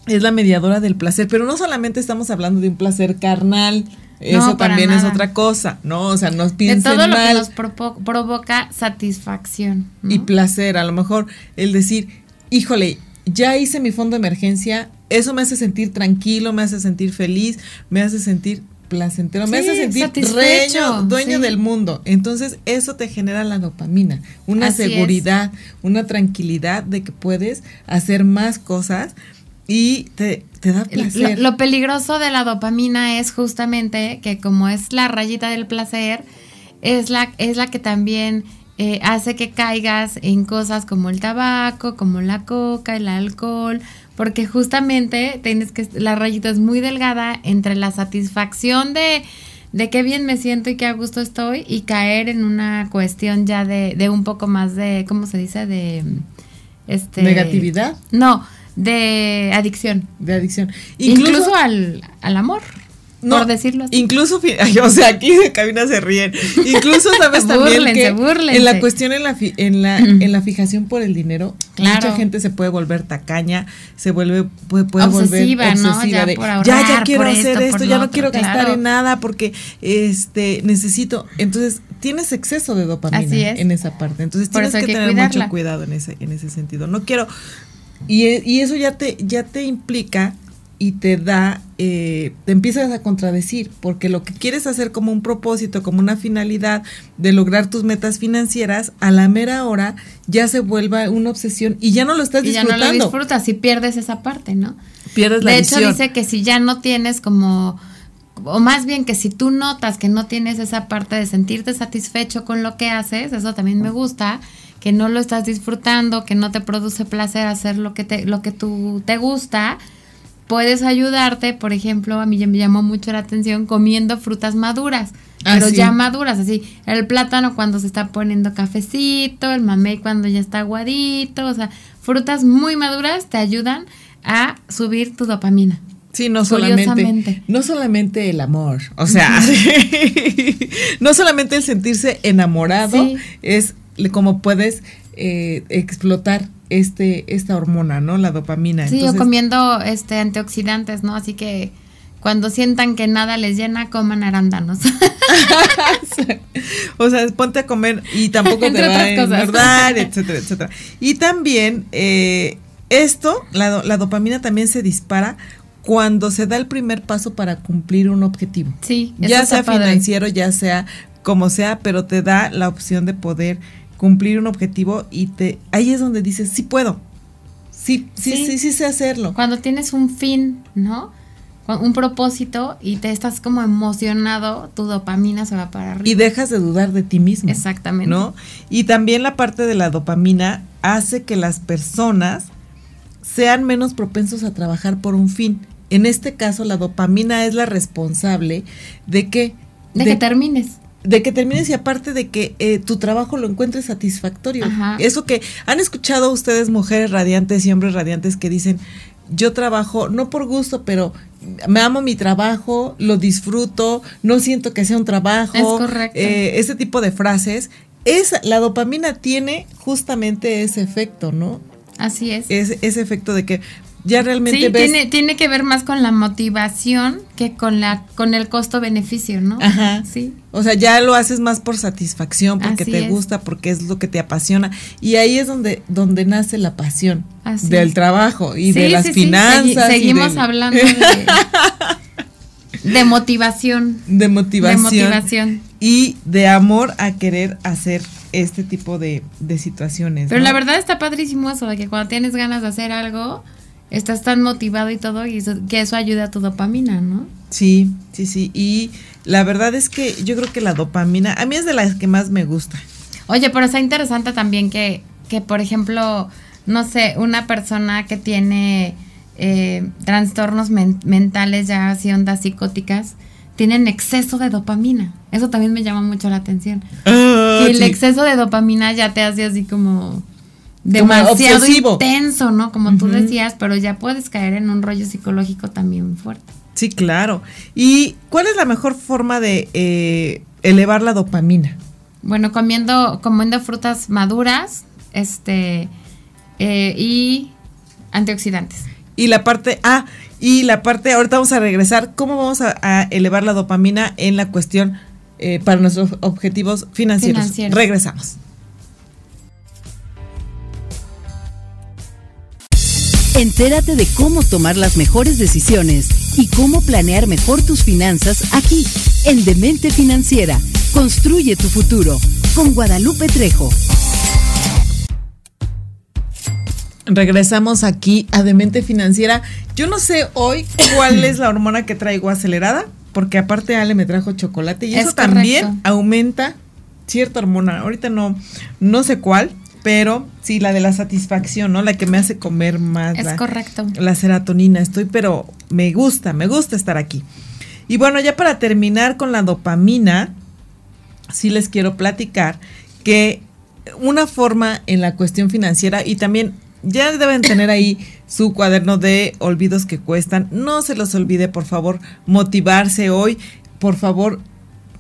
es la mediadora del placer, pero no solamente estamos hablando de un placer carnal, eso también es otra cosa, ¿no? O sea, nos de piensen todo lo que nos provoca satisfacción. ¿no? y placer, a lo mejor el decir, híjole, ya hice mi fondo de emergencia, eso me hace sentir tranquilo, me hace sentir feliz, me hace sentir placentero, me hace sentir reño, dueño sí. del mundo. Entonces, eso te genera la dopamina, una Así es. seguridad, una tranquilidad de que puedes hacer más cosas y te, te da Lo, placer. lo peligroso de la dopamina es justamente que como es la rayita del placer, es la, es la que también eh, hace que caigas en cosas como el tabaco, como la coca, el alcohol, porque justamente tienes que, la rayita es muy delgada entre la satisfacción de, de qué bien me siento y qué a gusto estoy y caer en una cuestión ya de, de un poco más de, ¿cómo se dice? De este Negatividad. No, de adicción. de adicción. Incluso, al, al amor, por decirlo así. Incluso, o sea, aquí de cabina se ríen. Incluso sabes <laughs> también Búrlense, que búrlense. en la cuestión en la fi- en la en la fijación por el dinero, Claro. mucha gente se puede volver tacaña, se vuelve puede, puede Obsesiva, volver ¿no? obsesiva Ya de por ya ahorrar, ya quiero por hacer esto, ya no quiero gastar claro. en nada porque este necesito. Entonces, tienes exceso de dopamina es. en esa parte. Entonces, Por tienes que, que tener cuidarla. mucho cuidado en ese en ese sentido. No quiero y, e- y eso ya te, ya te implica y te da, eh, te empiezas a contradecir, porque lo que quieres hacer como un propósito, como una finalidad de lograr tus metas financieras, a la mera hora ya se vuelva una obsesión y ya no lo estás Y ya no disfrutando. lo disfrutas y pierdes esa parte, ¿no? Pierdes la de hecho, visión. dice que si ya no tienes como, o más bien que si tú notas que no tienes esa parte de sentirte satisfecho con lo que haces, eso también me gusta, que no lo estás disfrutando, que no te produce placer hacer lo que te, lo que tú te gusta, puedes ayudarte, por ejemplo, a mí ya me llamó mucho la atención comiendo frutas maduras. Ah, pero sí. ya maduras, así, el plátano cuando se está poniendo cafecito, el mamey cuando ya está aguadito, o sea, frutas muy maduras te ayudan a subir tu dopamina. Sí, no solamente, no solamente el amor, o sea, <laughs> no solamente el sentirse enamorado Sí. es como puedes eh, explotar este esta hormona, ¿no? La dopamina. Sí, Entonces, o comiendo este antioxidantes, ¿no? Así que cuando sientan que nada les llena, coman arándanos. <laughs> o sea, ponte a comer y tampoco te va a engordar, etcétera, etcétera. Y también eh, esto, la, la dopamina también se dispara cuando se da el primer paso para cumplir un objetivo. sí, ya sea padre. financiero, ya sea como sea, pero te da la opción de poder cumplir un objetivo y te ahí es donde dices, sí puedo. Sí, sí, sí, Sí. sí, sé hacerlo. Cuando tienes un fin, ¿no? Un propósito y te estás como emocionado, tu dopamina se va para arriba. Y dejas de dudar de ti mismo. Exactamente. ¿No? Y también la parte de la dopamina hace que las personas sean menos propensos a trabajar por un fin. En este caso, la dopamina es la responsable de que de, que termines. De que termines y aparte de que eh, tu trabajo lo encuentres satisfactorio. Ajá. Eso que han escuchado ustedes mujeres radiantes y hombres radiantes que dicen, yo trabajo no por gusto, pero me amo mi trabajo, lo disfruto, no siento que sea un trabajo. Es correcto. eh, ese tipo de frases. Es, la dopamina tiene justamente ese efecto, ¿no? Así es. Es ese efecto de que ya realmente sí, ves... tiene, tiene que ver más con la motivación que con la con el costo-beneficio, ¿no? Ajá. Sí. O sea, ya lo haces más por satisfacción, porque Así te es. gusta, porque es lo que te apasiona. Y ahí es donde, donde nace la pasión Así del es. trabajo y de las sí, finanzas. Segui- seguimos del- hablando de, <laughs> de motivación. de motivación. De motivación. Y de amor a querer hacer este tipo de, de situaciones. Pero ¿no? la verdad está padrísimo eso, de que cuando tienes ganas de hacer algo, estás tan motivado y todo, y eso- que eso ayuda a tu dopamina, ¿no? Sí, sí, sí. Y la verdad es que yo creo que la dopamina, a mí es de las que más me gusta. Oye, pero está interesante también que, que por ejemplo, no sé, una persona que tiene eh, trastornos men- mentales, ya así ondas psicóticas, tienen exceso de dopamina. Eso también me llama mucho la atención. Ah, el sí. exceso de dopamina ya te hace así como demasiado obsesivo. intenso, ¿no? Como tú decías, pero ya puedes caer en un rollo psicológico también fuerte. Sí, claro. ¿Y cuál es la mejor forma de eh, elevar la dopamina? Bueno, comiendo, comiendo frutas maduras, este, eh, y antioxidantes. Y la parte, ah, y la parte, ahorita vamos a regresar, ¿cómo vamos a, a elevar la dopamina en la cuestión eh, para nuestros objetivos financieros? Financieros. Regresamos. Entérate de cómo tomar las mejores decisiones y cómo planear mejor tus finanzas aquí, en Demente Financiera. Construye tu futuro con Guadalupe Trejo. Regresamos aquí a Demente Financiera. Yo no sé hoy cuál es la hormona que traigo acelerada, porque aparte Ale me trajo chocolate y Es eso también aumenta cierta hormona. Ahorita no, no sé cuál, pero sí, la de la satisfacción, ¿no? La que me hace comer más. Es la- correcto. la serotonina. Estoy, pero me gusta, me gusta estar aquí. Y bueno, ya para terminar con la dopamina, sí les quiero platicar que una forma en la cuestión financiera y también ya deben tener ahí su cuaderno de olvidos que cuestan. No se los olvide, por favor, motivarse hoy. Por favor,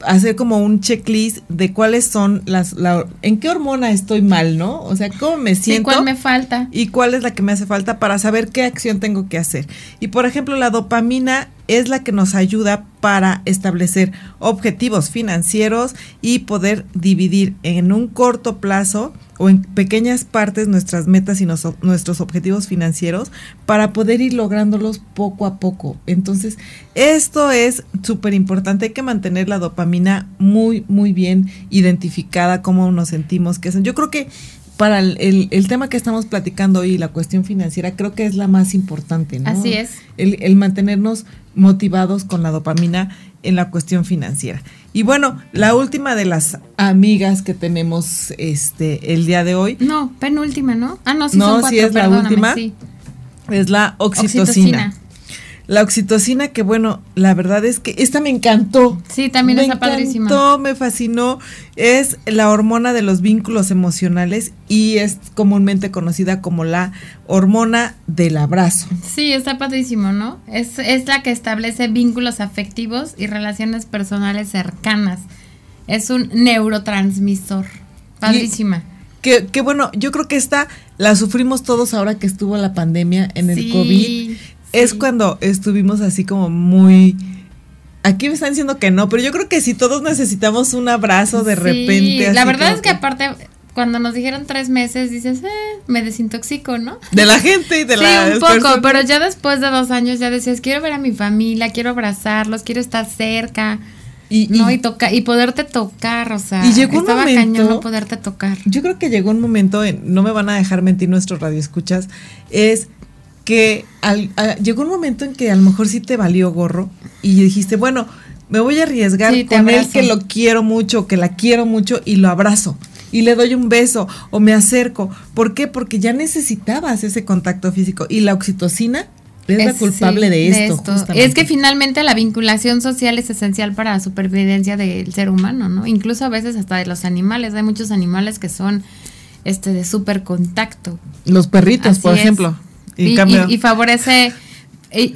hacer como un checklist de cuáles son las, la- en qué hormona estoy mal, ¿no? O sea, cómo me Sí, siento ¿cuál me falta? y cuál es la que me hace falta para saber qué acción tengo que hacer. Y por ejemplo, la dopamina es la que nos ayuda para establecer objetivos financieros y poder dividir en un corto plazo o en pequeñas partes nuestras metas y nuestros objetivos financieros para poder ir lográndolos poco a poco. Entonces, esto es súper importante. Hay que mantener la dopamina muy, muy bien identificada, cómo nos sentimos. Que es. Yo creo que para el, el- el tema que estamos platicando hoy, la cuestión financiera, creo que es la más importante, ¿no? Así es. El, el mantenernos motivados con la dopamina en la cuestión financiera. Y bueno, la última de las amigas que tenemos este el día de hoy No, penúltima, ¿no? Ah, no, sí No, son sí cuatro, es la última. sí. es la oxitocina. Oxitocina. La oxitocina que bueno, la verdad es que esta me encantó. Sí, también me está padrísima. encantó, me fascinó. Es la hormona de los vínculos emocionales y es comúnmente conocida como la hormona del abrazo. Sí, está padrísimo, ¿no? Es, es la que establece vínculos afectivos y relaciones personales cercanas. Es un neurotransmisor. Padrísima. Que, que bueno, yo creo que esta la sufrimos todos ahora que estuvo la pandemia en el Sí, COVID. Es sí. cuando estuvimos así como muy... Aquí me están diciendo que no, pero yo creo que si todos necesitamos un abrazo de Sí, repente. La verdad es que aparte, cuando nos dijeron tres meses, dices, eh, me desintoxico, ¿no? De la gente y de <laughs> sí, la un poco, pero ya después de dos años ya decías, quiero ver a mi familia, quiero abrazarlos, quiero estar cerca, Y, ¿no? y Y, toca y poderte tocar, o sea, Y llegó un estaba momento- cañón no poderte tocar. yo creo que llegó un momento, en, no me van a dejar mentir nuestros radioescuchas, es que al- a- llegó un momento en que a lo mejor sí te valió gorro y dijiste, bueno, me voy a arriesgar Sí, con él que lo quiero mucho, que la quiero mucho y lo abrazo. Y le doy un beso o me acerco. ¿Por qué? Porque ya necesitabas ese contacto físico. Y la oxitocina es, la culpable sí, de esto. Es que finalmente la vinculación social es esencial para la supervivencia del ser humano, ¿no? Incluso a veces hasta de los animales. Hay muchos animales que son este de super contacto. Los perritos, Así por es. ejemplo. Y, en Y, cambio- y- y favorece,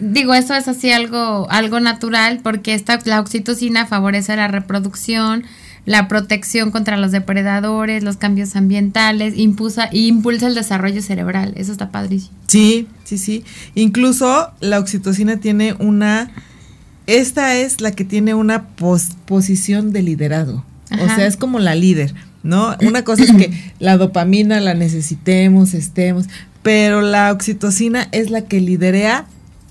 digo, eso es así algo, algo natural porque esta, la oxitocina favorece la reproducción, la protección contra los depredadores, los cambios ambientales, impulsa, impulsa el desarrollo cerebral. Eso está padrísimo. Sí, sí, sí. Incluso la oxitocina tiene una, esta es la que tiene una posición de liderazgo. O sea, es como la líder, ¿no? Una cosa es que la dopamina la necesitemos, estemos, pero la oxitocina es la que liderea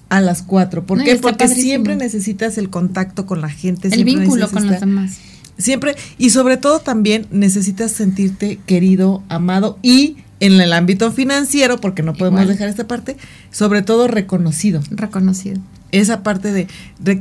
a las cuatro. ¿Por qué? Porque siempre necesitas el contacto con la gente. El vínculo con los demás. Siempre, y sobre todo también necesitas sentirte querido, amado y en el ámbito financiero, porque no podemos dejar esta parte, sobre todo reconocido. Reconocido. Esa parte de,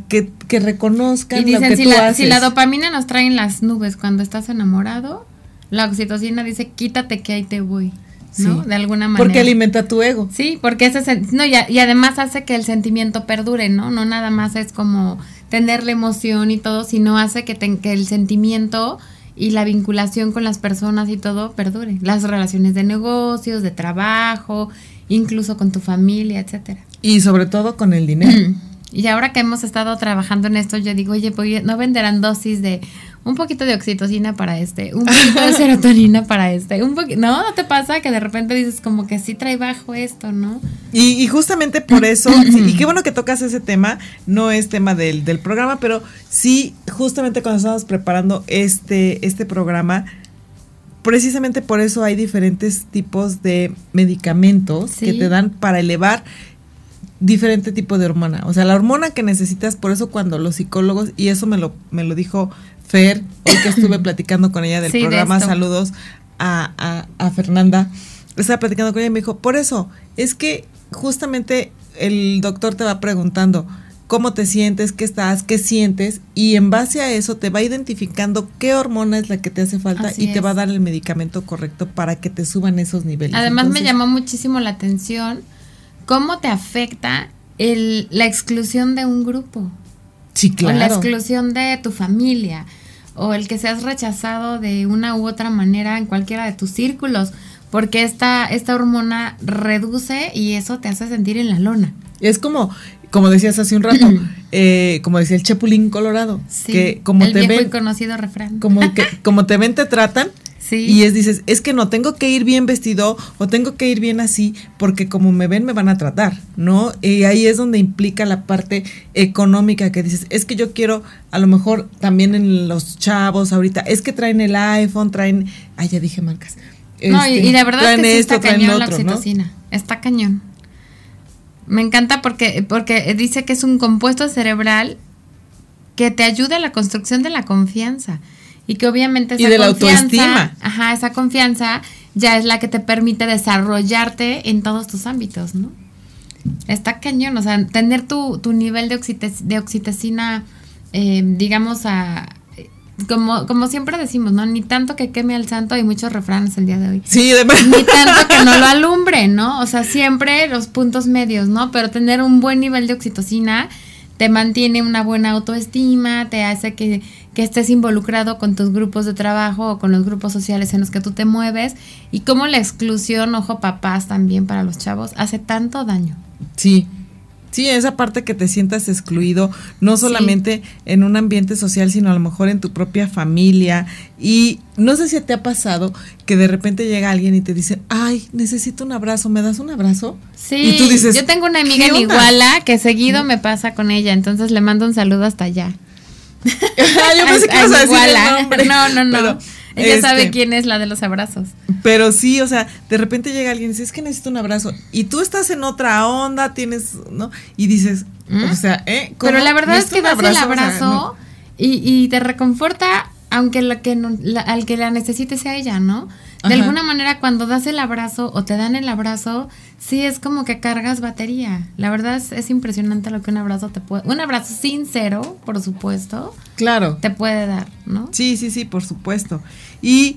que, que, reconozcan y dicen, si la, Si la dopamina nos trae en las nubes cuando estás enamorado, la oxitocina dice, quítate que ahí te voy. ¿No? De alguna manera. Porque alimenta tu ego. Sí, porque ese no y, y, además hace que el sentimiento perdure, ¿no? No nada más es como tener la emoción y todo, sino hace que, que el sentimiento y la vinculación con las personas y todo perdure. Las relaciones de negocios, de trabajo, incluso con tu familia, etcétera. Y sobre todo con el dinero. <clears throat> Y ahora que hemos estado trabajando en esto, yo digo, oye, pues, ¿no venderán dosis de un poquito de oxitocina para este, un poquito de serotonina para este, un poquito, ¿no? ¿No te pasa que de repente dices como que sí trae bajo esto, ¿no? Y, justamente por eso, <clears throat> y qué bueno que tocas ese tema, no es tema del, del programa, pero sí, justamente cuando estábamos preparando este, este programa, precisamente por eso hay diferentes tipos de medicamentos que te dan para elevar diferente tipo de hormona. O sea, la hormona que necesitas, por eso cuando los psicólogos, y eso me lo, me lo dijo Fer, hoy que estuve platicando con ella del programa, saludos a, a, Fernanda, estaba platicando con ella y me dijo, por eso, es que justamente el doctor te va preguntando cómo te sientes, qué estás, qué sientes, y en base a eso te va identificando qué hormona es la que te hace falta y te va a dar el medicamento correcto para que te suban esos niveles. Además me llamó muchísimo la atención cómo te afecta el, la exclusión de un grupo. Sí, claro. O la exclusión de tu familia, o el que seas rechazado de una u otra manera en cualquiera de tus círculos, porque esta, esta hormona reduce y eso te hace sentir en la lona. Es como, como decías hace un rato, <clears throat> eh, como decía el Chapulín Colorado, que como el te viejo ven, y conocido refrán. Como, que, <laughs> como te ven, te tratan. Y es, dices, es que no tengo que ir bien vestido o tengo que ir bien así porque como me ven me van a tratar, ¿no? Y ahí es donde implica la parte económica que dices, es que yo quiero, a lo mejor también en los chavos ahorita, es que traen el iPhone, traen, ay, ya dije marcas. no, y, la verdad es que sí está cañón la oxitocina, está cañón. Me encanta porque, porque dice que es un compuesto cerebral que te ayuda a la construcción de la confianza. Y que obviamente esa y de la autoestima. Ajá, esa confianza ya es la que te permite desarrollarte en todos tus ámbitos, ¿no? Está cañón, o sea, tener tu, tu nivel de, de oxitocina, eh, digamos, a, como, como siempre decimos, ¿no? Ni tanto que queme al santo, hay muchos refranes el día de hoy. Sí, de Ni tanto que no lo <laughs> alumbre, ¿no? O sea, siempre los puntos medios, ¿no? Pero tener un buen nivel de oxitocina te mantiene una buena autoestima, te hace que, que, estés involucrado con tus grupos de trabajo o con los grupos sociales en los que tú te mueves y cómo la exclusión, ojo papás también para los chavos, hace tanto daño. Sí, Sí, esa parte que te sientas excluido, no solamente en un ambiente social, sino a lo mejor en tu propia familia. Y no sé si te ha pasado que de repente llega alguien y te dice, ay, necesito un abrazo, ¿me das un abrazo? Sí, y tú dices, yo tengo una amiga en Iguala que seguido me pasa con ella, entonces le mando un saludo hasta allá. <laughs> yo pensé que <laughs> ibas a, decir el nombre. No, no, no. Ella sabe este, quién es la de los abrazos. Pero sí, o sea, de repente llega alguien y dice, es que necesito un abrazo. Y tú estás en otra onda, tienes, ¿no? Y dices, ¿Mm? o sea, ¿eh? Pero la verdad es que das el abrazo y, y, te reconforta, aunque la que al que la necesite sea ella, ¿no? De alguna manera, cuando das el abrazo o te dan el abrazo, sí es como que cargas batería. La verdad es, es, impresionante lo que un abrazo te puede. Un abrazo sincero, por supuesto. Claro. Te puede dar, ¿no? Sí, sí, sí, por supuesto. Y.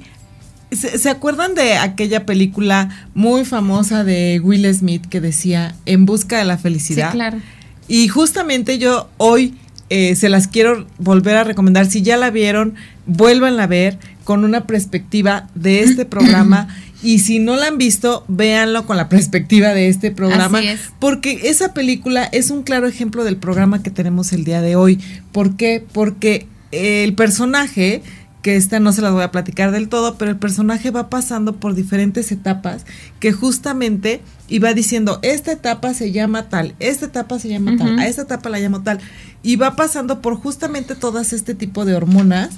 ¿Se, acuerdan de aquella película muy famosa de Will Smith que decía En busca de la felicidad? Sí, claro. Y justamente yo hoy eh, se las quiero volver a recomendar. Si ya la vieron, vuélvanla a ver con una perspectiva de este programa. <clears throat> Y si no la han visto, véanlo con la perspectiva de este programa. Porque esa película es un claro ejemplo del programa que tenemos el día de hoy. ¿Por qué? Porque el personaje que esta no se las voy a platicar del todo, pero el personaje va pasando por diferentes etapas que justamente iba diciendo, esta etapa se llama tal, esta etapa se llama tal, a esta etapa la llamo tal, y va pasando por justamente todas este tipo de hormonas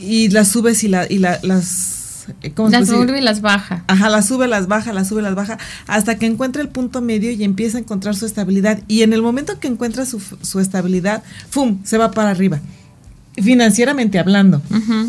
y las subes y, la, y la, las... Eh, ¿cómo las sube y las baja. Ajá, las sube, las baja, las sube, las baja, hasta que encuentra el punto medio y empieza a encontrar su estabilidad. Y en el momento que encuentra su, su estabilidad, ¡fum!, se va para arriba financieramente hablando,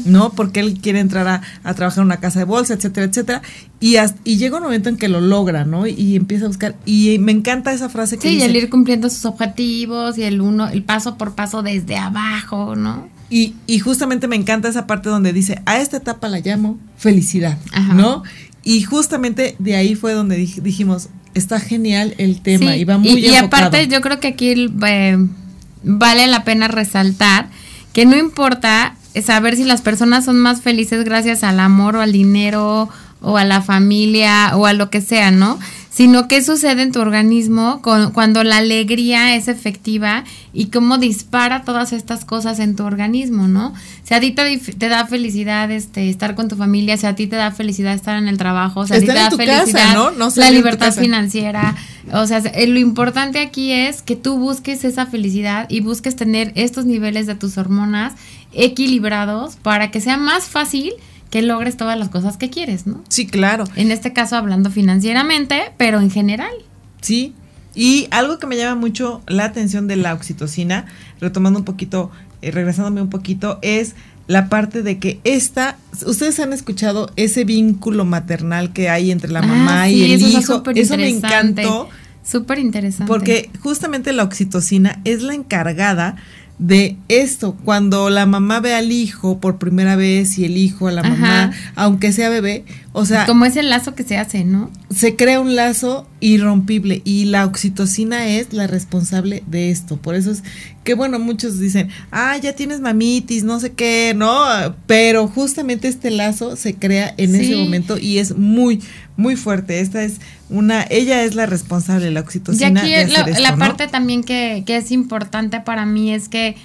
¿no? Porque él quiere entrar a, trabajar en una casa de bolsa, etcétera, etcétera. Y, y llega un momento en que lo logra, ¿no? Y, empieza a buscar. Y me encanta esa frase que sí, dice. y el ir cumpliendo sus objetivos y el uno, el paso por paso desde abajo, ¿no? Y, y justamente me encanta esa parte donde dice, a esta etapa la llamo felicidad, ¿no? Y justamente de ahí fue donde dijimos, está genial el tema y va muy y, y aparte yo creo que aquí eh, vale la pena resaltar que no importa saber si las personas son más felices gracias al amor o al dinero o a la familia o a lo que sea, ¿no? Sino qué sucede en tu organismo cuando la alegría es efectiva y cómo dispara todas estas cosas en tu organismo, ¿no? Si a ti te, da felicidad este, estar con tu familia, si a ti te da felicidad estar en el trabajo, si a ti te da felicidad la libertad financiera, o sea, eh, lo importante aquí es que tú busques esa felicidad y busques tener estos niveles de tus hormonas equilibrados para que sea más fácil que logres todas las cosas que quieres, ¿no? Sí, claro. En este caso hablando financieramente, pero en general. Sí. Y algo que me llama mucho la atención de la oxitocina, retomando un poquito, eh, regresándome un poquito, es la parte de que esta, ustedes han escuchado ese vínculo maternal que hay entre la ah, mamá y el hijo. Eso me encantó. Súper interesante. Porque justamente la oxitocina es la encargada de esto, cuando la mamá ve al hijo por primera vez y el hijo a la mamá, aunque sea bebé, o sea... Como es el lazo que se hace, ¿no? Se crea un lazo irrompible y la oxitocina es la responsable de esto. Por eso es que, bueno, muchos dicen, ah, ya tienes mamitis, no sé qué, ¿no? Pero justamente este lazo se crea en ese momento y es muy, muy fuerte. Esta es una, ella es la responsable, la oxitocina. Y aquí la, parte también que, que es importante para mí es que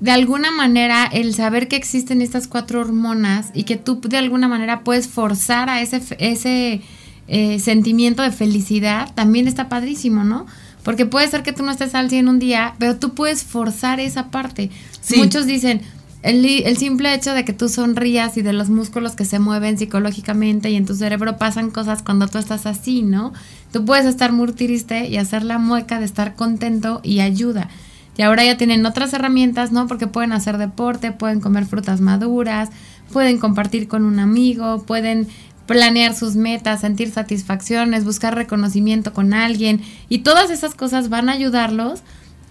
de alguna manera el saber que existen estas cuatro hormonas y que tú de alguna manera puedes forzar a ese, ese eh, sentimiento de felicidad, también está padrísimo, ¿no? Porque puede ser que tú no estés al 100 un día, pero tú puedes forzar esa parte. Muchos dicen, el, el, simple hecho de que tú sonrías y de los músculos que se mueven psicológicamente y en tu cerebro pasan cosas cuando tú estás así, ¿no? Tú puedes estar muy triste y hacer la mueca de estar contento y ayuda. Y ahora ya tienen otras herramientas, ¿no? Porque pueden hacer deporte, pueden comer frutas maduras, pueden compartir con un amigo, pueden planear sus metas, sentir satisfacciones, buscar reconocimiento con alguien. Y todas esas cosas van a ayudarlos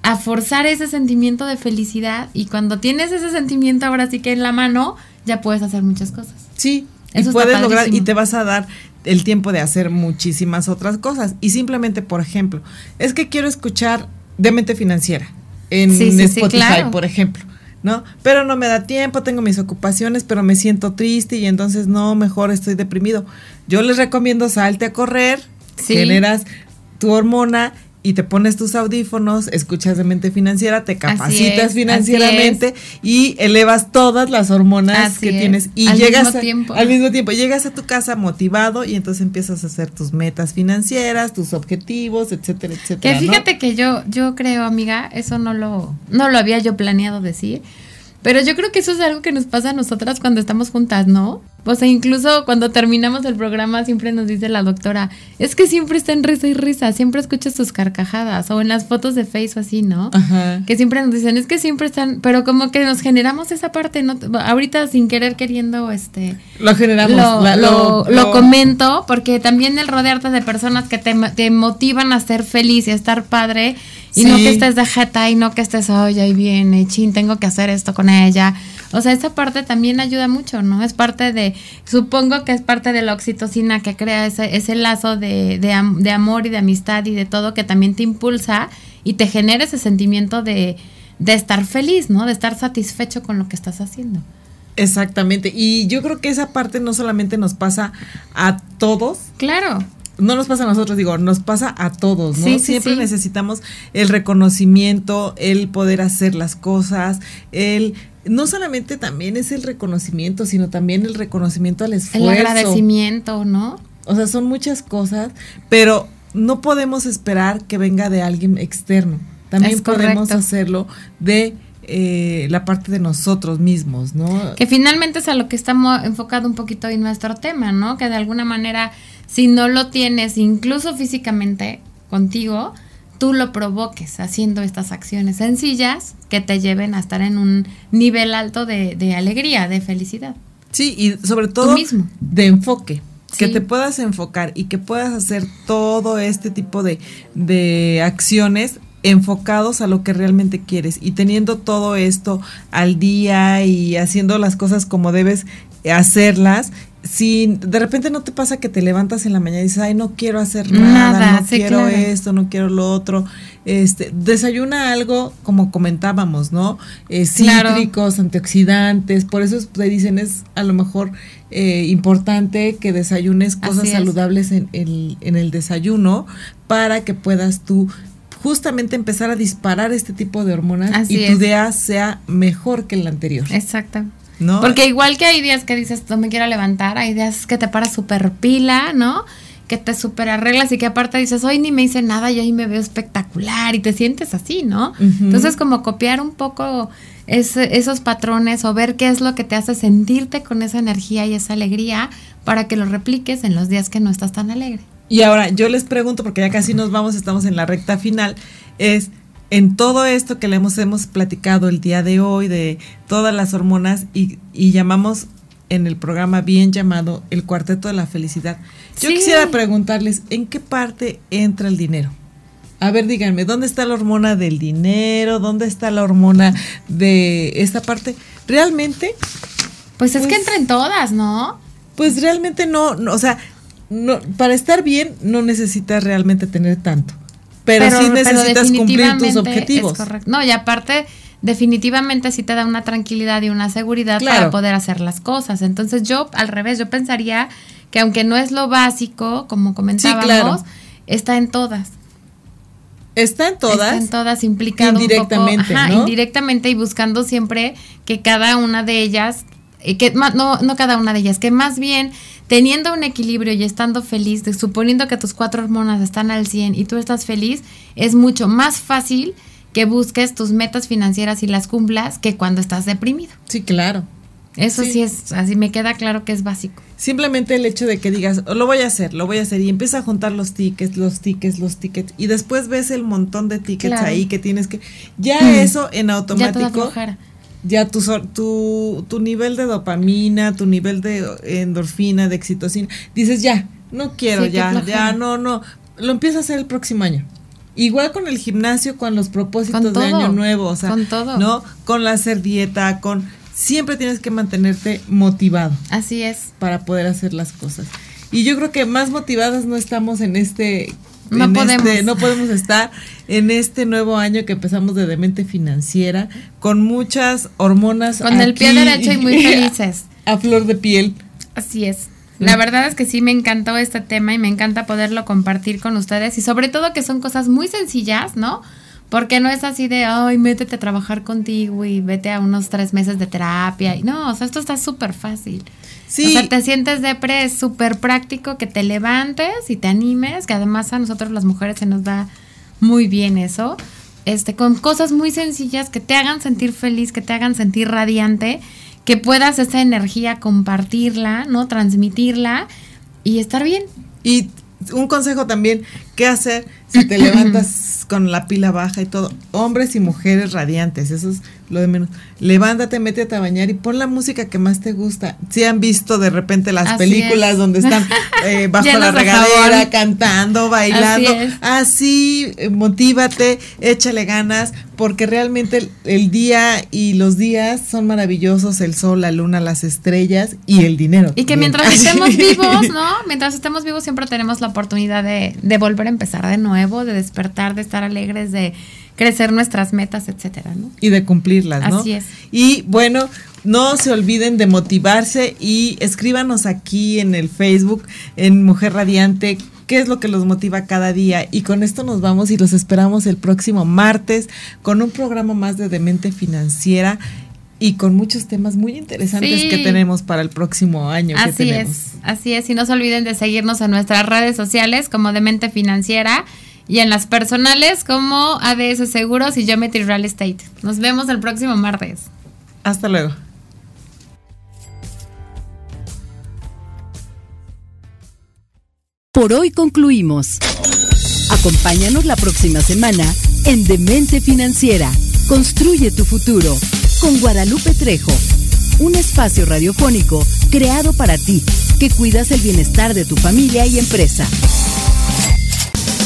a forzar ese sentimiento de felicidad y cuando tienes ese sentimiento ahora sí que en la mano, ya puedes hacer muchas cosas. Sí, y puedes lograr y te vas a dar el tiempo de hacer muchísimas otras cosas. Y simplemente, por ejemplo, es que quiero escuchar de mente financiera en Spotify, por ejemplo. ¿no? Pero no me da tiempo, tengo mis ocupaciones, pero me siento triste y entonces no, mejor estoy deprimido. Yo les recomiendo salte a correr, generas tu hormona y te pones tus audífonos, escuchas de mente financiera, te capacitas financieramente y elevas todas las hormonas que tienes y llegas al mismo tiempo, llegas a tu casa motivado y entonces empiezas a hacer tus metas financieras, tus objetivos, etcétera, etcétera. Que fíjate que yo yo creo, amiga, eso no lo no lo había yo planeado decir, pero yo creo que eso es algo que nos pasa a nosotras cuando estamos juntas, ¿no? O sea, incluso cuando terminamos el programa siempre nos dice la doctora, es que siempre está en risa y risa, siempre escuchas tus carcajadas o en las fotos de Facebook así, ¿no? Ajá. Que siempre nos dicen, es que siempre están, pero como que nos generamos esa parte, ¿no? Ahorita sin querer queriendo, este... Lo generamos. Lo, lo, comento porque también el rodearte de personas que te, te motivan a ser feliz y a estar padre y no que estés de jeta y no que estés, oye, ahí viene, chin, tengo que hacer esto con ella. O sea, esa parte también ayuda mucho, ¿no? Es parte de, supongo que es parte de la oxitocina que crea ese, ese lazo de, de, amor y de amistad y de todo que también te impulsa y te genera ese sentimiento de, de estar feliz, ¿no? De estar satisfecho con lo que estás haciendo. Exactamente. Y yo creo que esa parte no solamente nos pasa a todos. Claro no nos pasa a nosotros, digo, nos pasa a todos, ¿no? Siempre necesitamos el reconocimiento, el poder hacer las cosas, el no solamente también es el reconocimiento, sino también el reconocimiento al esfuerzo. El agradecimiento, ¿no? O sea, son muchas cosas, pero no podemos esperar que venga de alguien externo. También podemos hacerlo de eh, la parte de nosotros mismos, ¿no? Que finalmente es a lo que estamos enfocado un poquito en nuestro tema, ¿no? Que de alguna manera, si no lo tienes, incluso físicamente contigo, tú lo provoques haciendo estas acciones sencillas que te lleven a estar en un nivel alto de, alegría, de felicidad. Sí, y sobre todo mismo. de enfoque. Que te puedas enfocar y que puedas hacer todo este tipo de, de acciones enfocados a lo que realmente quieres y teniendo todo esto al día y haciendo las cosas como debes hacerlas, si de repente no te pasa que te levantas en la mañana y dices, ay, no quiero hacer nada, no quiero esto, no quiero lo otro, este, desayuna algo, como comentábamos, ¿no? Eh, cítricos, antioxidantes, por eso te dicen es a lo mejor eh, importante que desayunes cosas saludables en el, en el desayuno para que puedas tú justamente empezar a disparar este tipo de hormonas y tu día sea mejor que el anterior. Exacto. ¿No? Porque igual que hay días que dices, no me quiero levantar, hay días que te paras súper pila, ¿no? Que te súper arreglas y que aparte dices, hoy ni me hice nada y hoy me veo espectacular y te sientes así, ¿no? Entonces como copiar un poco esos patrones o ver qué es lo que te hace sentirte con esa energía y esa alegría para que lo repliques en los días que no estás tan alegre. Y ahora yo les pregunto, porque ya casi nos vamos, estamos en la recta final, es en todo esto que le hemos, hemos platicado el día de hoy, de todas las hormonas, y, llamamos en el programa bien llamado el cuarteto de la felicidad. Yo quisiera preguntarles, ¿en qué parte entra el dinero? A ver, díganme, ¿dónde está la hormona del dinero? ¿Dónde está la hormona de esta parte? ¿Realmente? Pues es que pues entra en todas, ¿no? Pues realmente no, no o sea, no, para estar bien no necesitas realmente tener tanto, pero, sí necesitas cumplir tus objetivos. No, y aparte definitivamente sí te da una tranquilidad y una seguridad para poder hacer las cosas. Entonces yo al revés, yo pensaría que aunque no es lo básico, como comentábamos, está en todas. Está en todas. Está en todas, implicado indirectamente, un poco, indirectamente y buscando siempre que cada una de ellas, que no, no cada una de ellas, que más bien teniendo un equilibrio y estando feliz, suponiendo que tus cuatro hormonas están al 100 y tú estás feliz, es mucho más fácil que busques tus metas financieras y las cumplas que cuando estás deprimido. Sí, claro. Eso sí. es, así me queda claro que es básico. Simplemente el hecho de que digas, lo voy a hacer, lo voy a hacer, y empieza a juntar los tickets, los tickets, los tickets, y después ves el montón de tickets ahí que tienes que. Ya mm. eso en automático ya tu, tu, tu nivel de dopamina, tu nivel de endorfina, de excitocina, dices ya, no quiero, ya, ya, no, no, lo empiezas a hacer el próximo año. Igual con el gimnasio, con los propósitos de año nuevo, o sea, con todo. ¿no? Con la hacer dieta, con siempre tienes que mantenerte motivado. Así es. Para poder hacer las cosas. Y yo creo que más motivadas no estamos en este no podemos. Este, no podemos estar en este nuevo año que empezamos de demente financiera con muchas hormonas. Con el pie derecho y muy <laughs> felices. A, flor de piel. Así es. La verdad es que sí me encantó este tema y me encanta poderlo compartir con ustedes y sobre todo que son cosas muy sencillas, ¿no? Porque no es así de, ay, métete a trabajar contigo y vete a unos tres meses de terapia. No, o sea, esto está súper fácil. Sí. O sea, te sientes depre, es súper práctico que te levantes y te animes, que además a nosotros las mujeres se nos da muy bien eso. Este, con cosas muy sencillas que te hagan sentir feliz, que te hagan sentir radiante, que puedas esa energía compartirla, ¿no? Transmitirla y estar bien. Y un consejo también, ¿qué hacer si <clears throat> te levantas con la pila baja y todo? Hombres y mujeres radiantes, eso es lo de menos. Levántate, métete a bañar y pon la música que más te gusta. Si han visto de repente las películas donde están <laughs> eh, bajo la regadera, cantando, bailando, así, eh, motívate, échale ganas, porque realmente el, día y los días son maravillosos, el sol, la luna, las estrellas y el dinero. Y que mientras estemos vivos, ¿no? Mientras estemos vivos siempre tenemos la oportunidad de, de volver a empezar de nuevo, de despertar, de estar alegres, de crecer nuestras metas, etcétera, ¿no? Y de cumplirlas, ¿no? Así es. Y bueno, no se olviden de motivarse y escríbanos aquí en el Facebook, en Mujer Radiante, qué es lo que los motiva cada día. Y con esto nos vamos y los esperamos el próximo martes con un programa más de Demente Financiera. y con muchos temas muy interesantes Sí. que tenemos para el próximo año. que Así tenemos. es, así es. Y no se olviden de seguirnos en nuestras redes sociales como Demente Financiera y en las personales como ADS Seguros y Geometry Real Estate. Nos vemos el próximo martes. Hasta luego. Por hoy concluimos. Acompáñanos la próxima semana en Demente Financiera. Construye tu futuro con Guadalupe Trejo. Un espacio radiofónico creado para ti que cuidas el bienestar de tu familia y empresa.